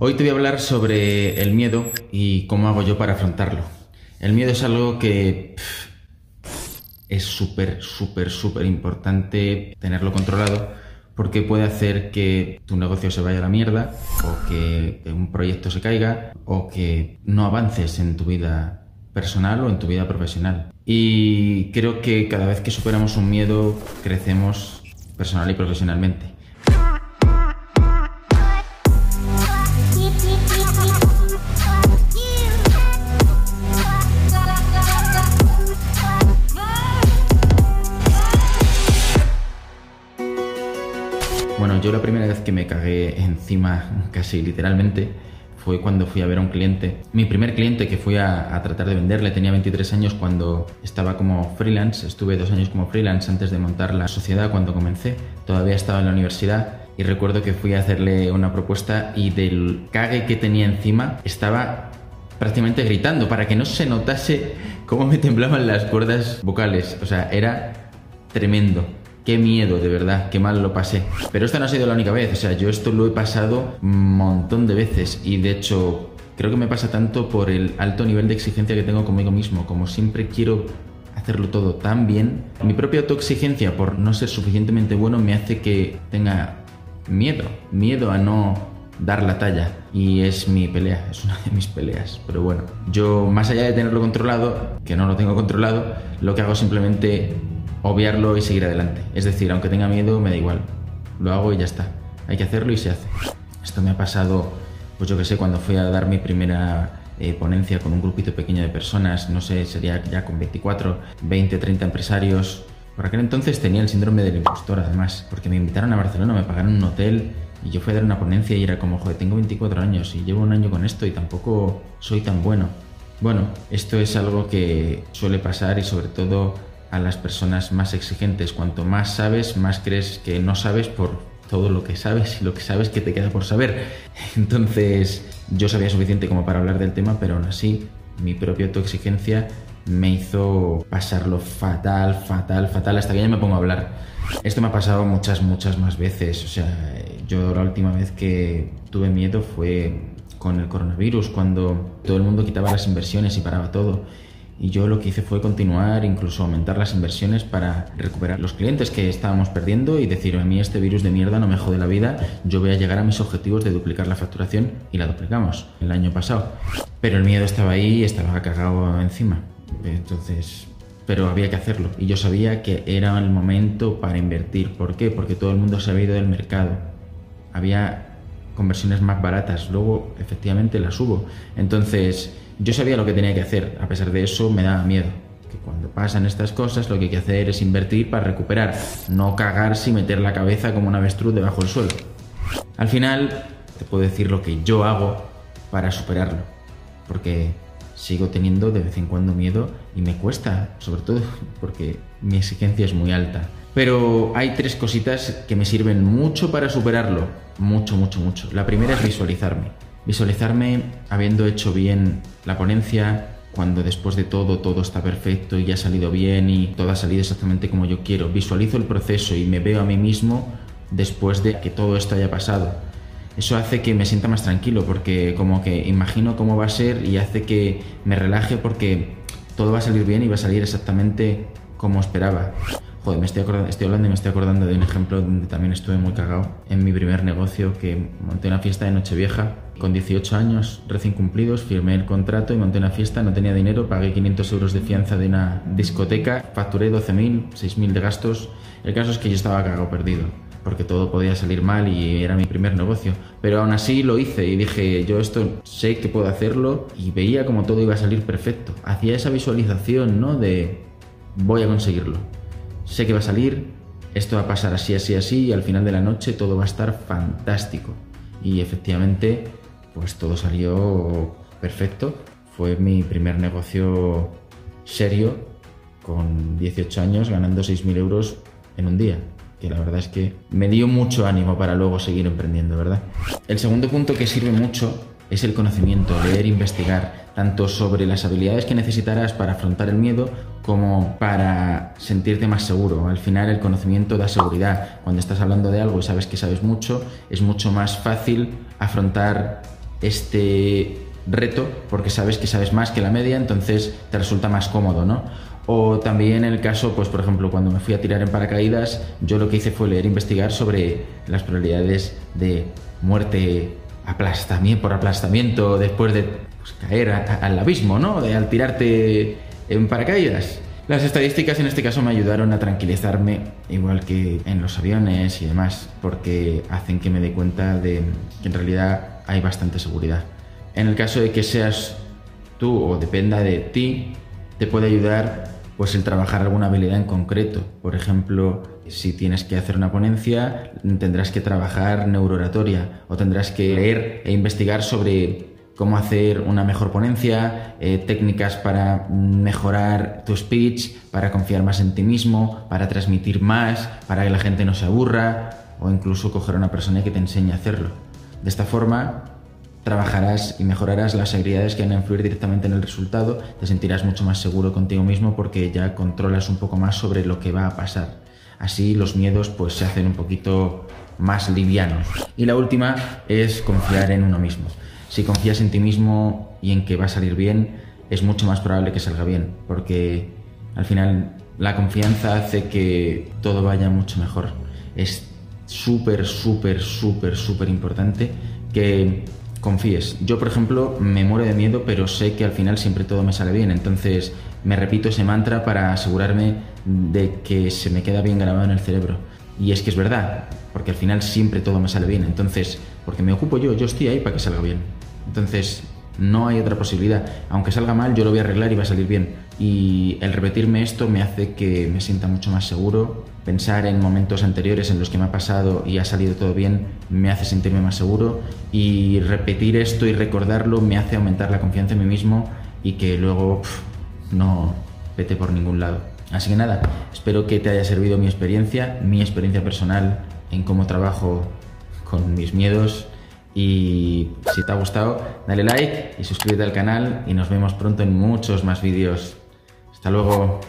Hoy te voy a hablar sobre el miedo y cómo hago yo para afrontarlo. El miedo es algo que es súper, súper, súper importante tenerlo controlado porque puede hacer que tu negocio se vaya a la mierda o que un proyecto se caiga o que no avances en tu vida personal o en tu vida profesional. Y creo que cada vez que superamos un miedo crecemos personal y profesionalmente. Bueno, yo la primera vez que me cagué encima, casi literalmente, fue cuando fui a ver a un cliente. Mi primer cliente que fui a, tratar de venderle tenía 23 años cuando estaba como freelance. Estuve dos años como freelance antes de montar la sociedad cuando comencé. Todavía estaba en la universidad y recuerdo que fui a hacerle una propuesta y del cague que tenía encima estaba prácticamente gritando para que no se notase cómo me temblaban las cuerdas vocales. O sea, era tremendo. Qué miedo, de verdad, qué mal lo pasé. Pero esta no ha sido la única vez, o sea, yo esto lo he pasado un montón de veces y de hecho creo que me pasa tanto por el alto nivel de exigencia que tengo conmigo mismo, como siempre quiero hacerlo todo tan bien, mi propia autoexigencia por no ser suficientemente bueno me hace que tenga miedo, miedo a no dar la talla y es mi pelea, es una de mis peleas. Pero bueno, yo más allá de tenerlo controlado, que no lo tengo controlado, lo que hago simplemente obviarlo y seguir adelante. Es decir, aunque tenga miedo, me da igual. Lo hago y ya está. Hay que hacerlo y se hace. Esto me ha pasado, pues yo que sé, cuando fui a dar mi primera eh, ponencia con un grupito pequeño de personas, no sé, sería ya con 24, 20, 30 empresarios. Por aquel entonces tenía el síndrome del impostor, además, porque me invitaron a Barcelona, me pagaron un hotel y yo fui a dar una ponencia y era como, joder, tengo 24 años y llevo un año con esto y tampoco soy tan bueno. Bueno, esto es algo que suele pasar y sobre todo a las personas más exigentes. Cuanto más sabes, más crees que no sabes por todo lo que sabes y lo que sabes que te queda por saber. Entonces, yo sabía suficiente como para hablar del tema, pero aún así, mi propia autoexigencia me hizo pasarlo fatal, fatal, fatal, hasta que ya me pongo a hablar. Esto me ha pasado muchas, muchas más veces. O sea, yo la última vez que tuve miedo fue con el coronavirus, cuando todo el mundo quitaba las inversiones y paraba todo y yo lo que hice fue continuar, incluso aumentar las inversiones para recuperar los clientes que estábamos perdiendo y decir, a mí este virus de mierda no me jode la vida, yo voy a llegar a mis objetivos de duplicar la facturación y la duplicamos el año pasado. Pero el miedo estaba ahí y estaba cagado encima. Entonces, pero había que hacerlo y yo sabía que era el momento para invertir. ¿Por qué? Porque todo el mundo se había ido del mercado. Había conversiones más baratas, luego efectivamente las hubo. Entonces, yo sabía lo que tenía que hacer, a pesar de eso me daba miedo. Que cuando pasan estas cosas lo que hay que hacer es invertir para recuperar, no cagarse y meter la cabeza como un avestruz debajo del suelo. Al final te puedo decir lo que yo hago para superarlo, porque sigo teniendo de vez en cuando miedo y me cuesta, sobre todo porque mi exigencia es muy alta. Pero hay tres cositas que me sirven mucho para superarlo, mucho, mucho, mucho. La primera es visualizarme. Visualizarme habiendo hecho bien la ponencia, cuando después de todo todo está perfecto y ha salido bien y todo ha salido exactamente como yo quiero. Visualizo el proceso y me veo a mí mismo después de que todo esto haya pasado. Eso hace que me sienta más tranquilo porque como que imagino cómo va a ser y hace que me relaje porque todo va a salir bien y va a salir exactamente como esperaba. Joder, me estoy, estoy hablando y me estoy acordando de un ejemplo donde también estuve muy cagado en mi primer negocio que monté una fiesta de Nochevieja. Con 18 años recién cumplidos, firmé el contrato y monté una fiesta, no tenía dinero, pagué 500 euros de fianza de una discoteca, facturé 12.000, 6.000 de gastos. El caso es que yo estaba cagado perdido porque todo podía salir mal y era mi primer negocio. Pero aún así lo hice y dije, yo esto sé que puedo hacerlo y veía como todo iba a salir perfecto. Hacía esa visualización, ¿no? De voy a conseguirlo sé que va a salir, esto va a pasar así, así, así, y al final de la noche todo va a estar fantástico. Y efectivamente, pues todo salió perfecto. Fue mi primer negocio serio, con 18 años, ganando 6.000 euros en un día que la verdad es que me dio mucho ánimo para luego seguir emprendiendo, ¿verdad? El segundo punto que sirve mucho es el conocimiento, leer, investigar, tanto sobre las habilidades que necesitarás para afrontar el miedo como para sentirte más seguro. Al final el conocimiento da seguridad. Cuando estás hablando de algo y sabes que sabes mucho, es mucho más fácil afrontar este reto porque sabes que sabes más que la media, entonces te resulta más cómodo, ¿no? O también el caso, pues por ejemplo, cuando me fui a tirar en paracaídas, yo lo que hice fue leer e investigar sobre las probabilidades de muerte aplastamiento, por aplastamiento después de pues, caer al abismo, ¿no? De, al tirarte en paracaídas. Las estadísticas en este caso me ayudaron a tranquilizarme, igual que en los aviones y demás, porque hacen que me dé cuenta de que en realidad hay bastante seguridad. En el caso de que seas tú o dependa de ti, te puede ayudar pues el trabajar alguna habilidad en concreto. Por ejemplo, si tienes que hacer una ponencia, tendrás que trabajar neurooratoria o tendrás que leer e investigar sobre cómo hacer una mejor ponencia, eh, técnicas para mejorar tu speech, para confiar más en ti mismo, para transmitir más, para que la gente no se aburra o incluso coger a una persona que te enseñe a hacerlo. De esta forma trabajarás y mejorarás las habilidades que van a influir directamente en el resultado, te sentirás mucho más seguro contigo mismo porque ya controlas un poco más sobre lo que va a pasar. Así los miedos pues se hacen un poquito más livianos. Y la última es confiar en uno mismo. Si confías en ti mismo y en que va a salir bien, es mucho más probable que salga bien, porque al final la confianza hace que todo vaya mucho mejor. Es súper, súper, súper, súper importante que confíes. Yo, por ejemplo, me muero de miedo, pero sé que al final siempre todo me sale bien. Entonces me repito ese mantra para asegurarme de que se me queda bien grabado en el cerebro. Y es que es verdad, porque al final siempre todo me sale bien. Entonces, porque me ocupo yo, yo estoy ahí para que salga bien. Entonces, no hay otra posibilidad. Aunque salga mal, yo lo voy a arreglar y va a salir bien. Y el repetirme esto me hace que me sienta mucho más seguro. Pensar en momentos anteriores en los que me ha pasado y ha salido todo bien me hace sentirme más seguro. Y repetir esto y recordarlo me hace aumentar la confianza en mí mismo y que luego no vete por ningún lado. Así que nada, espero que te haya servido mi experiencia, mi experiencia personal en cómo trabajo con mis miedos y si te ha gustado, dale like y suscríbete al canal y nos vemos pronto en muchos más vídeos. Hasta luego.